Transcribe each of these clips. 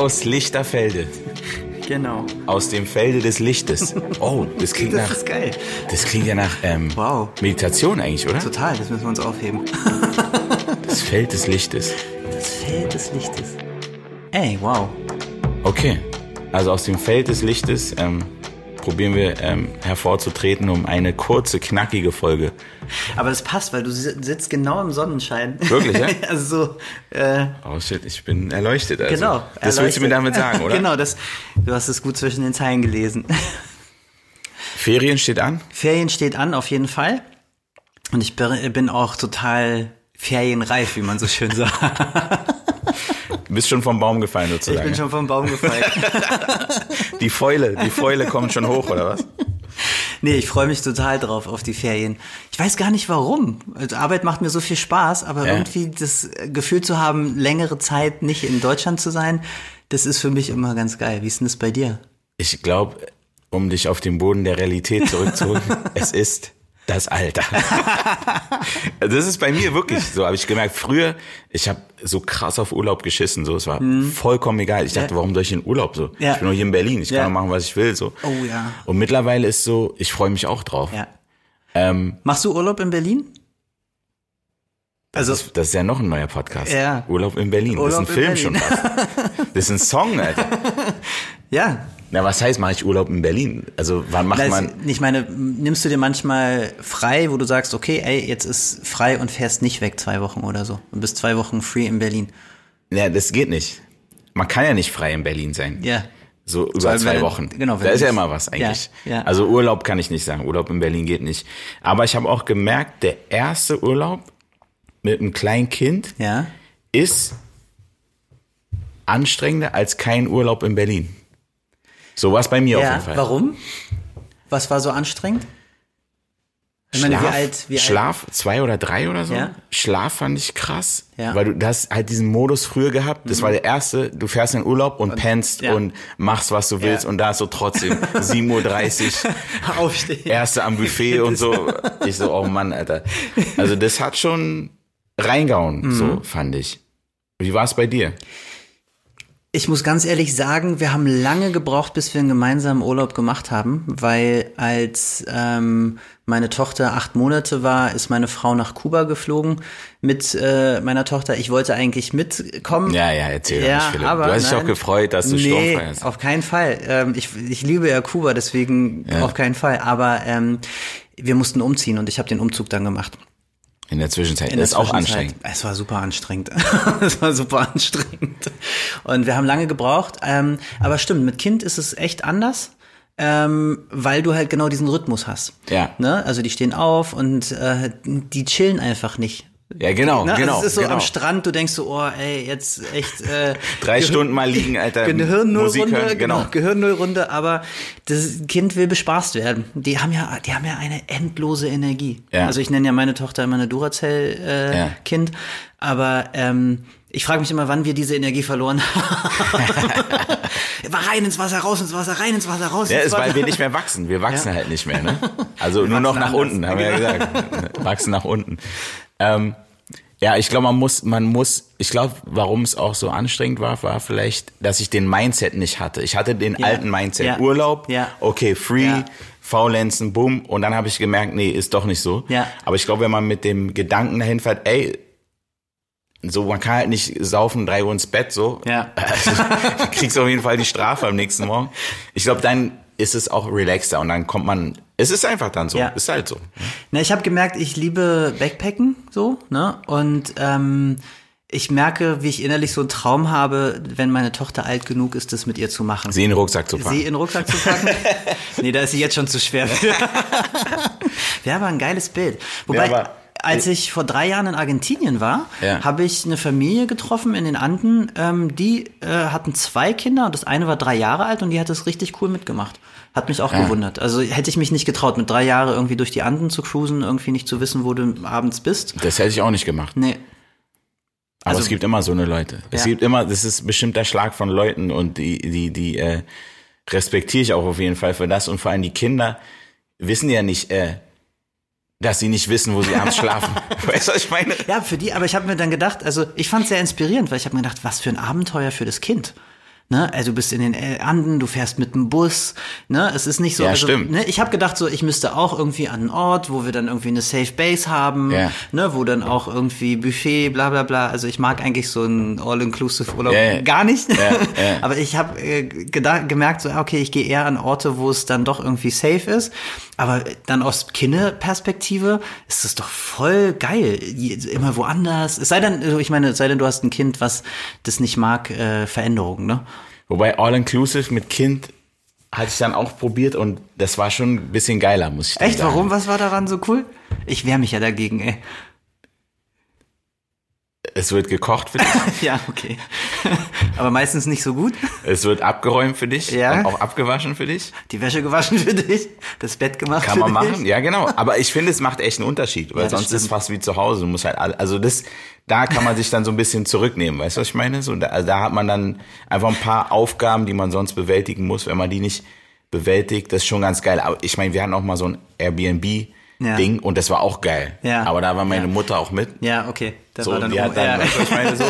Aus Lichterfelde. Genau. Aus dem Felde des Lichtes. Oh, das klingt Das nach. ist geil. Das klingt ja nach ähm, Wow. Meditation eigentlich, oder? Total, das müssen wir uns aufheben. Das Feld des Lichtes. Das Feld des Lichtes. Ey, wow. Okay. Also aus dem Feld des Lichtes ähm, probieren wir ähm, hervorzutreten, um eine kurze, knackige Folge. Aber das passt, weil du si- sitzt genau im Sonnenschein. Wirklich, ja? also so, äh, Oh shit, ich bin erleuchtet. Also. genau. Das willst du mir damit erleuchtet. sagen, oder? genau, das, du hast es gut zwischen den Zeilen gelesen. Ferien steht an. Ferien steht an, auf jeden Fall. Und ich bin auch total ferienreif, wie man so schön sagt. Du bist schon vom Baum gefallen Ich sozusagen. bin schon vom Baum gefallen. die Fäule, die Fäule kommt schon hoch, oder was? Nee, ich freue mich total drauf auf die Ferien. Ich weiß gar nicht warum. Also Arbeit macht mir so viel Spaß, aber Ja. irgendwie das Gefühl zu haben, längere Zeit nicht in Deutschland zu sein, das ist für mich immer ganz geil. Wie ist denn das bei dir? Ich glaube, um dich auf den Boden der Realität zurückzuholen, es ist das Alter. Also das ist bei mir wirklich so, habe ich gemerkt. Früher, ich habe so krass auf Urlaub geschissen, so es war vollkommen egal. Ich dachte, warum soll ich in Urlaub so? Ja. Ich bin nur hier in Berlin, ich Ja. kann machen, was ich will so. Oh ja. Und mittlerweile ist so, ich freue mich auch drauf. Ja. Ähm, Machst du Urlaub in Berlin? Also, das, ist, das ist ja noch ein neuer Podcast. Ja. Urlaub in Berlin. Urlaub das ist ein in Film Berlin. schon fast. Das ist ein Song, Alter. ja. Na, was heißt, mache ich Urlaub in Berlin? Also wann macht Das, man? ich meine, nimmst du dir manchmal frei, wo du sagst, okay, ey, jetzt ist frei und fährst nicht weg zwei Wochen oder so und bist zwei Wochen free in Berlin. Ja, das geht nicht. Man kann ja nicht frei in Berlin sein. Ja. So über zwei wenn- Wochen. genau, da ist ja immer was eigentlich. Ja, ja. Also Urlaub kann ich nicht sagen. Urlaub in Berlin geht nicht. Aber ich habe auch gemerkt, der erste Urlaub mit einem kleinen Kind Ja. ist anstrengender als kein Urlaub in Berlin. So war es bei mir auf Ja, jeden Fall. warum? Was war so anstrengend? Ich meine, Schlaf, wie alt, wie alt? Schlaf, zwei oder drei oder so. Ja. Schlaf fand ich krass, Ja. weil du du hast halt diesen Modus früher gehabt. Das war der erste, du fährst in Urlaub und, pennst ja. und machst, was du willst und da ist so trotzdem 7.30 Uhr, Aufstehen. erste am Buffet und so. Ich so, oh Mann, Alter. Also das hat schon reingehauen, Mhm. so fand ich. Wie war es bei dir? Ich muss ganz ehrlich sagen, wir haben lange gebraucht, bis wir einen gemeinsamen Urlaub gemacht haben, weil als ähm, meine Tochter acht Monate war, ist meine Frau nach Kuba geflogen mit äh, meiner Tochter. Ich wollte eigentlich mitkommen. Ja, ja, erzähl Ja, nicht, Philipp. aber du hast dich auch gefreut, dass du nee, sturmfrei hast. auf keinen Fall. Ähm, ich, ich liebe ja Kuba, deswegen Ja. auf keinen Fall. Aber ähm, wir mussten umziehen und ich habe den Umzug dann gemacht. In der Zwischenzeit. In das der ist auch anstrengend. Es war super anstrengend. es war super anstrengend. Und wir haben lange gebraucht. Ähm, aber stimmt, mit Kind ist es echt anders. Ähm, weil du halt genau diesen Rhythmus hast. Ja. Ne? Also die stehen auf und äh, die chillen einfach nicht. Ja, genau, Ne? genau. also es ist so genau. am Strand, du denkst so, oh, ey, jetzt echt äh, Drei Gehir- Stunden mal liegen, Alter. Gehirnnullrunde, hören, genau. genau. Gehirnnullrunde, aber das Kind will bespaßt werden. Die haben ja, die haben ja eine endlose Energie. Ja. Also ich nenne ja meine Tochter immer eine Duracell-Kind, äh, Ja. Kind, aber ähm, ich frage mich immer, wann wir diese Energie verloren haben. War rein ins Wasser, raus ins Wasser, rein ins Wasser, raus Ja, ins ist, Wasser. weil wir nicht mehr wachsen. Wir wachsen halt nicht mehr, ne? Also nur noch nach anders. unten, haben wir ja gesagt. wachsen nach unten. Ähm, ja, ich glaube, man muss, man muss, ich glaube, warum es auch so anstrengend war, war vielleicht, dass ich den Mindset nicht hatte. Ich hatte den Ja. alten Mindset. Ja. Urlaub, Ja. okay, free, Ja. faulenzen, bumm. Und dann habe ich gemerkt, nee, ist doch nicht so. Ja. Aber ich glaube, wenn man mit dem Gedanken dahin fährt, ey, so, man kann halt nicht saufen, drei Uhr ins Bett, so. Ja. Also, du kriegst auf jeden Fall die Strafe am nächsten Morgen. Ich glaube, dann ist es auch relaxter und dann kommt man, es ist einfach dann so, Ja. ist halt so. Na, ich habe gemerkt, ich liebe Backpacken so, ne? Und ähm, ich merke, wie ich innerlich so einen Traum habe, wenn meine Tochter alt genug ist, das mit ihr zu machen. Sie in den Rucksack zu Sie packen. in den Rucksack zu packen? nee, da ist sie jetzt schon zu schwer. für. Wäre aber ein geiles Bild. Wobei, Ja, als ich vor drei Jahren in Argentinien war, Ja. habe ich eine Familie getroffen in den Anden, ähm, die äh, hatten zwei Kinder und das eine war drei Jahre alt und die hat das richtig cool mitgemacht. Hat mich auch gewundert. Also hätte ich mich nicht getraut, mit drei Jahren irgendwie durch die Anden zu cruisen, irgendwie nicht zu wissen, wo du abends bist. Das hätte ich auch nicht gemacht. Nee. Aber Also- es gibt immer so eine Leute. Es Ja. gibt immer, das ist bestimmt der Schlag von Leuten und die, die, die äh, respektiere ich auch auf jeden Fall für das. Und vor allem die Kinder wissen ja nicht, äh, dass sie nicht wissen, wo sie abends schlafen. Weißt du, was ich meine? Ja, für die, aber ich habe mir dann gedacht, also ich fand es sehr inspirierend, weil ich habe mir gedacht, was für ein Abenteuer für das Kind. Ne? Also du bist in den Anden, du fährst mit dem Bus. Ne? Es ist nicht so. Ja, also, stimmt. Ne? Ich habe gedacht, so ich müsste auch irgendwie an einen Ort, wo wir dann irgendwie eine Safe Base haben, Ja. ne? wo dann auch irgendwie Buffet, bla bla bla. Also ich mag eigentlich so einen All-Inclusive Urlaub Ja, gar nicht. Aber ich habe äh, gemerkt, so ah, okay, ich gehe eher an Orte, wo es dann doch irgendwie safe ist. Aber dann aus Kinderperspektive ist es doch voll geil. Immer woanders. Es sei denn, also ich meine, es sei denn, du hast ein Kind, was das nicht mag, äh, Veränderungen, ne? Wobei All-Inclusive mit Kind hatte ich dann auch probiert und das war schon ein bisschen geiler, muss ich Echt? sagen. Warum? Was war daran so cool? Ich wehre mich ja dagegen, ey. Es wird gekocht dich, Ja, okay. Aber meistens nicht so gut. es wird abgeräumt für dich Ja. und auch abgewaschen für dich. Die Wäsche gewaschen für dich, das Bett gemacht Kann für man dich. machen, ja genau. Aber ich finde, es macht echt einen Unterschied, weil Ja, sonst ist es stimmt. fast wie zu Hause. Du musst halt alle, also das, da kann man sich dann so ein bisschen zurücknehmen, weißt du, was ich meine? So, da, also da hat man dann einfach ein paar Aufgaben, die man sonst bewältigen muss. Wenn man die nicht bewältigt, das ist schon ganz geil. Aber ich meine, wir hatten auch mal so ein Airbnb-Ding und das war auch geil. Ja. Aber da war meine Ja. Mutter auch mit. Ja, okay. Das So, war dann die hat dann, was ich meine, so.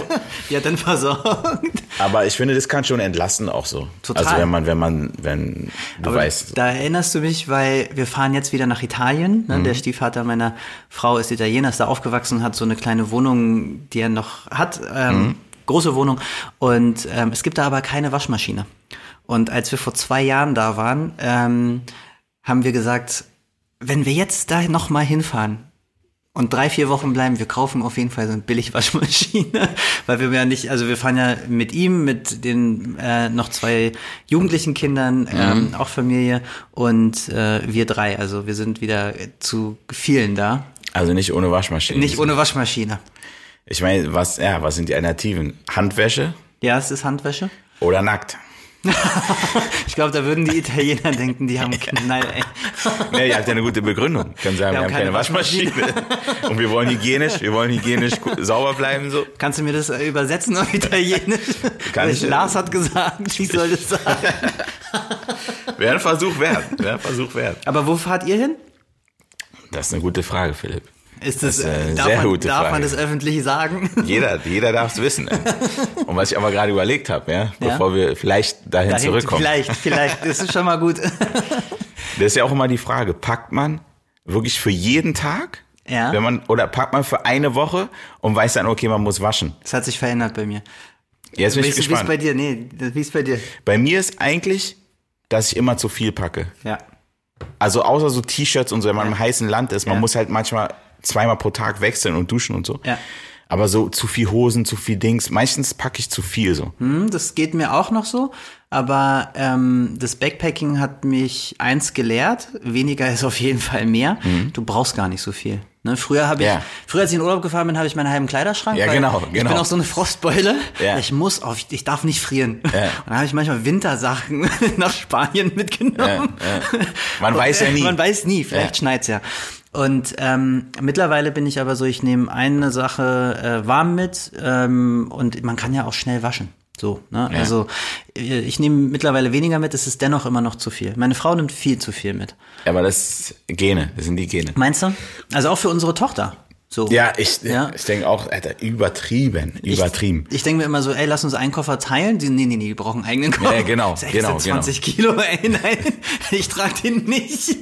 Die hat dann versorgt. Aber ich finde, das kann schon entlasten auch so. Total. Also wenn man, wenn man, wenn du Aber weißt. Da erinnerst du mich, weil wir fahren jetzt wieder nach Italien. Ne? Mhm. Der Stiefvater meiner Frau ist Italiener, ist da aufgewachsen, hat so eine kleine Wohnung, die er noch hat. Ähm, Mhm. Große Wohnung. Und ähm, es gibt da aber keine Waschmaschine. Und als wir vor zwei Jahren da waren, ähm, haben wir gesagt, wenn wir jetzt da noch mal hinfahren, und drei, vier Wochen bleiben, wir kaufen auf jeden Fall so eine Billigwaschmaschine, weil wir ja nicht, also wir fahren ja mit ihm, mit den äh, noch zwei jugendlichen Kindern, ähm, auch Familie und äh, wir drei, also wir sind wieder zu vielen da, Also nicht ohne Waschmaschine. nicht ohne Waschmaschine. Ich meine, was, ja, was sind die Alternativen? Handwäsche Ja, es ist Handwäsche. oder nackt? Ich glaube, da würden die Italiener denken, die haben Knall, ey. Nee, ihr habt ja eine gute Begründung. Können sagen, wir, haben keine, Waschmaschine. Und wir wollen hygienisch, wir wollen hygienisch sauber bleiben, so. Kannst du mir das äh, übersetzen auf Italienisch? Kann Weil ich, Lars hat gesagt, ich soll das sagen. Wäre ein Versuch wert. Wäre ein Versuch wert. Aber wo fahrt ihr hin? Das ist eine gute Frage, Philipp. Ist das, Das ist eine darf, sehr man, gute darf man das öffentlich sagen? Jeder, jeder darf es wissen. ey. Und was ich aber gerade überlegt habe, ja, bevor wir vielleicht dahin, Dahin- zurückkommen. Vielleicht, vielleicht, das ist schon mal gut. Das ist ja auch immer die Frage, packt man wirklich für jeden Tag? Ja. Wenn man, oder packt man für eine Woche und weiß dann, okay, man muss waschen. Das hat sich verändert bei mir. Jetzt bin Wie ich ist wie ist gespannt. bei dir? Nee, wie ist bei dir? Bei mir ist eigentlich, dass ich immer zu viel packe. Ja. Also außer so T-Shirts und so, wenn man im heißen Land ist, man Ja. muss halt manchmal zweimal pro Tag wechseln und duschen und so. Ja. Aber so zu viel Hosen, zu viel Dings, meistens packe ich zu viel so. Hm, das geht mir auch noch so. Aber ähm, das Backpacking hat mich eins gelehrt. Weniger ist auf jeden Fall mehr. Du brauchst gar nicht so viel. Ne, früher habe ich. Ja. früher als ich in Urlaub gefahren bin, habe ich meinen halben Kleiderschrank. Ja, weil genau, Ich genau. bin auch so eine Frostbeule. Ja. Ich muss auf, ich darf nicht frieren. Ja. Und dann habe ich manchmal Wintersachen nach Spanien mitgenommen. Man weiß ja nie. Man weiß nie, vielleicht Ja. schneit's ja. Und ähm, mittlerweile bin ich aber so, ich nehme eine Sache äh, warm mit ähm, und man kann ja auch schnell waschen. So, ne? Ja. Also äh, ich nehme mittlerweile weniger mit, es ist dennoch immer noch zu viel. Meine Frau nimmt viel zu viel mit. Aber das ist Gene, das sind die Gene. Meinst du? Also auch für unsere Tochter. So. Ja, ich, Ja. ich denke auch, Alter, übertrieben, übertrieben. Ich, ich denke mir immer so, ey, lass uns einen Koffer teilen. Die, nee, nee, nee, die brauchen einen eigenen Koffer. Ja, genau, genau, das sind 20 Kilo, ey, nein, ich trage den nicht.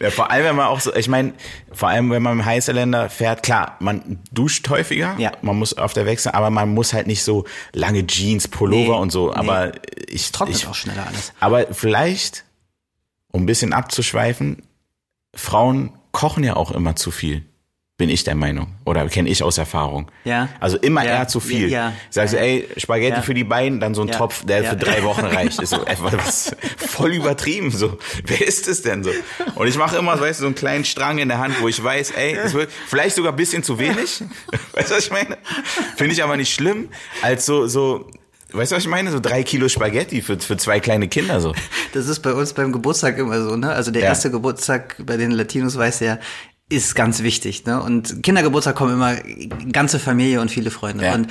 Ja, vor allem, wenn man auch so, ich meine, vor allem, wenn man im heißen Länder fährt, klar, man duscht häufiger, Ja. man muss auf der Wechsel, aber man muss halt nicht so lange Jeans, Pullover Nee, und so, nee. aber ich, Trocknet ich, auch schneller alles. aber vielleicht, um ein bisschen abzuschweifen, Frauen kochen ja auch immer zu viel. Bin ich der Meinung. Oder kenne ich aus Erfahrung. Ja. Also immer Ja. eher zu viel. Ja. Sagst du, ey, Spaghetti Ja. für die beiden, dann so ein Ja. Topf, der für drei Wochen reicht. Ist so, was, voll übertrieben so. Wer ist es denn so? Und ich mache immer, weißt du, so einen kleinen Strang in der Hand, wo ich weiß, ey, es wird vielleicht sogar ein bisschen zu wenig. Weißt du, was ich meine? Finde ich aber nicht schlimm, als so, so, weißt du, was ich meine? So drei Kilo Spaghetti für, für zwei kleine Kinder so. Das ist bei uns beim Geburtstag immer so, ne? Also der Ja. erste Geburtstag bei den Latinos weiß ja, ist ganz wichtig, ne? Und Kindergeburtstag kommen immer ganze Familie und viele Freunde. Ja. Und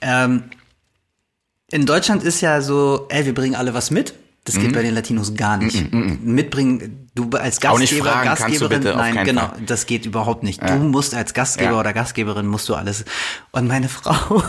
ähm, in Deutschland ist ja so, ey, wir bringen alle was mit. Das Mhm. geht bei den Latinos gar nicht. Mitbringen, du als Auch nicht Gastgeber, fragen, Gastgeberin, bitte? Nein, genau, Fall. das geht überhaupt nicht. Du musst als Gastgeber Ja. oder Gastgeberin musst du alles. Und meine Frau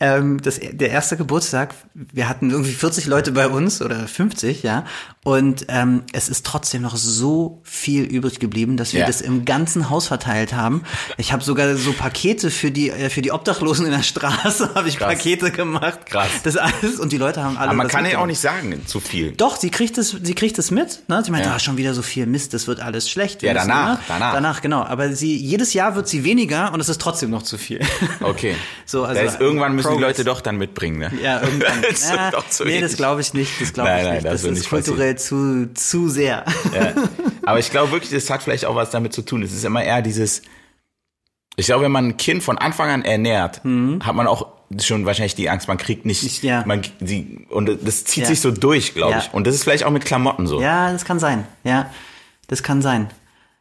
ähm, das, der erste Geburtstag, wir hatten irgendwie 40 Leute bei uns oder 50, ja. Und ähm, es ist trotzdem noch so viel übrig geblieben, dass wir Ja. das im ganzen Haus verteilt haben. Ich habe sogar so Pakete für die äh, für die Obdachlosen in der Straße habe ich Krass. Pakete gemacht. Krass. Das alles und die Leute haben alle. Aber man kann ja auch nicht sagen, zu viel. Doch, sie kriegt es, sie kriegt es mit. Ne? Sie meint, Ja. ah, schon wieder so viel Mist, das wird alles schlecht. Ja, danach, ne? danach. Danach, genau. Aber sie, jedes Jahr wird sie weniger und es ist trotzdem noch zu viel. Okay. So, also da ist, irgendwann müssen die Progress. Leute doch dann mitbringen, ne? Ja, irgendwann. Das doch zu nee, das glaube ich nicht. Das glaube ich nein, nicht. das Das, ist nicht passieren. kulturell zu, zu sehr. Ja. Aber ich glaube wirklich, das hat vielleicht auch was damit zu tun. Es ist immer eher dieses, ich glaube, wenn man ein Kind von Anfang an ernährt, hat man auch schon wahrscheinlich die Angst, man kriegt nicht, Mhm. Ich- ja. man, die, und das zieht Ja. sich so durch, glaube Ja. ich. Und das ist vielleicht auch mit Klamotten so. Ja, das kann sein. Ja, das kann sein.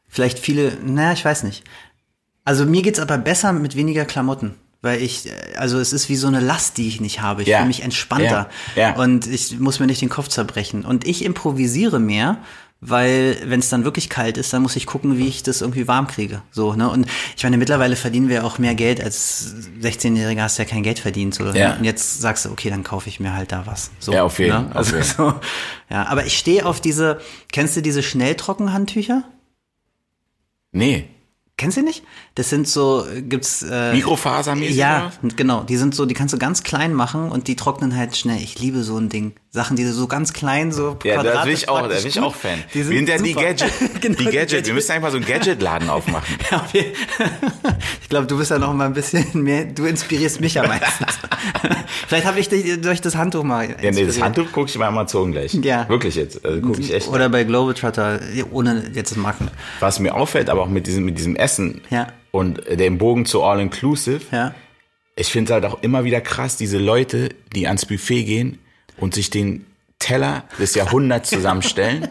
Vielleicht viele, naja, ich weiß nicht. Also mir geht's aber besser mit weniger Klamotten. Weil ich, äh, also es ist wie so eine Last, die ich nicht habe. Ich Ja. fühle mich entspannter. Ja. Ja. Und ich muss mir nicht den Kopf zerbrechen. Und ich improvisiere mehr, weil wenn es dann wirklich kalt ist, dann muss ich gucken, wie ich das irgendwie warm kriege. So, ne? Und ich meine, mittlerweile verdienen wir auch mehr Geld als 16-Jähriger hast du ja kein Geld verdient. So, Ja. ne? Und jetzt sagst du, okay, dann kaufe ich mir halt da was. So, Ja, auf jeden, ne? auf Also, jeden. so, ja, aber ich stehe auf diese, kennst du diese Schnelltrockenhandtücher? Nee. Kennst du die nicht? Das sind so, gibt's äh, Mikrofasermäßig Ja, genau. Die sind so, die kannst du ganz klein machen und die trocknen halt schnell. Ich liebe so ein Ding. Sachen, die so ganz klein, so Ja, da bin ich auch, da bin ich auch Fan. Die sind wir sind ja die super. Gadget, Genau, die Gadget. Wir müssen einfach so einen Gadget-Laden aufmachen. Ja, ich glaube, du bist ja noch mal ein bisschen mehr, du inspirierst mich ja meistens. Vielleicht habe ich dich durch das Handtuch mal Ja, nee, das. Handtuch gucke ich bei Amazon gleich. Ja. Wirklich jetzt. Also gucke ich echt. Oder bei Globetrotter, ohne jetzt das Marken. Was mir auffällt, aber auch mit diesem, mit diesem Essen Ja. und dem Bogen zu All-Inclusive, Ja. ich finde halt auch immer wieder krass, diese Leute, die ans Buffet gehen und sich den Teller des Jahrhunderts zusammenstellen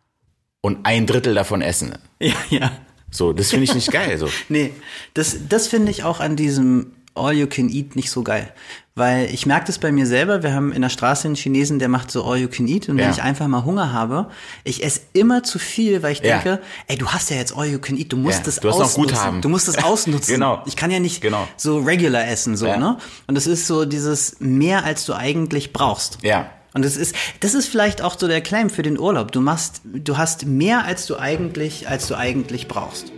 und ein Drittel davon essen. Ja, ja. So, das finde ich nicht geil. So. Nee, das, das finde ich auch an diesem All You Can Eat nicht so geil. Weil ich merke das bei mir selber, wir haben in der Straße einen Chinesen, der macht so All You Can Eat und wenn Ja. ich einfach mal Hunger habe, ich esse immer zu viel, weil ich Ja. denke, ey, du hast ja jetzt All You Can Eat, du musst Ja, das du ausnutzen. Du musst es ausnutzen. Genau. Ich kann ja nicht Genau. so regular essen, so, ne? Und es ist so dieses mehr, als du eigentlich brauchst. Ja. Und das ist, das ist vielleicht auch so der Claim für den Urlaub. Du machst, du hast mehr, als du eigentlich, als du eigentlich brauchst.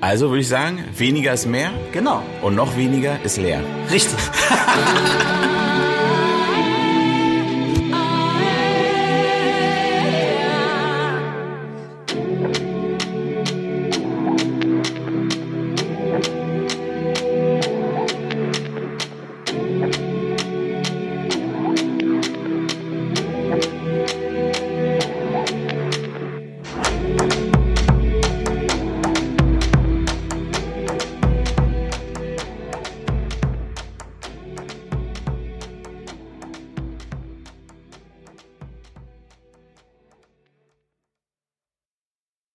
Also würde ich sagen, weniger ist mehr Genau. und noch weniger ist leer. Richtig.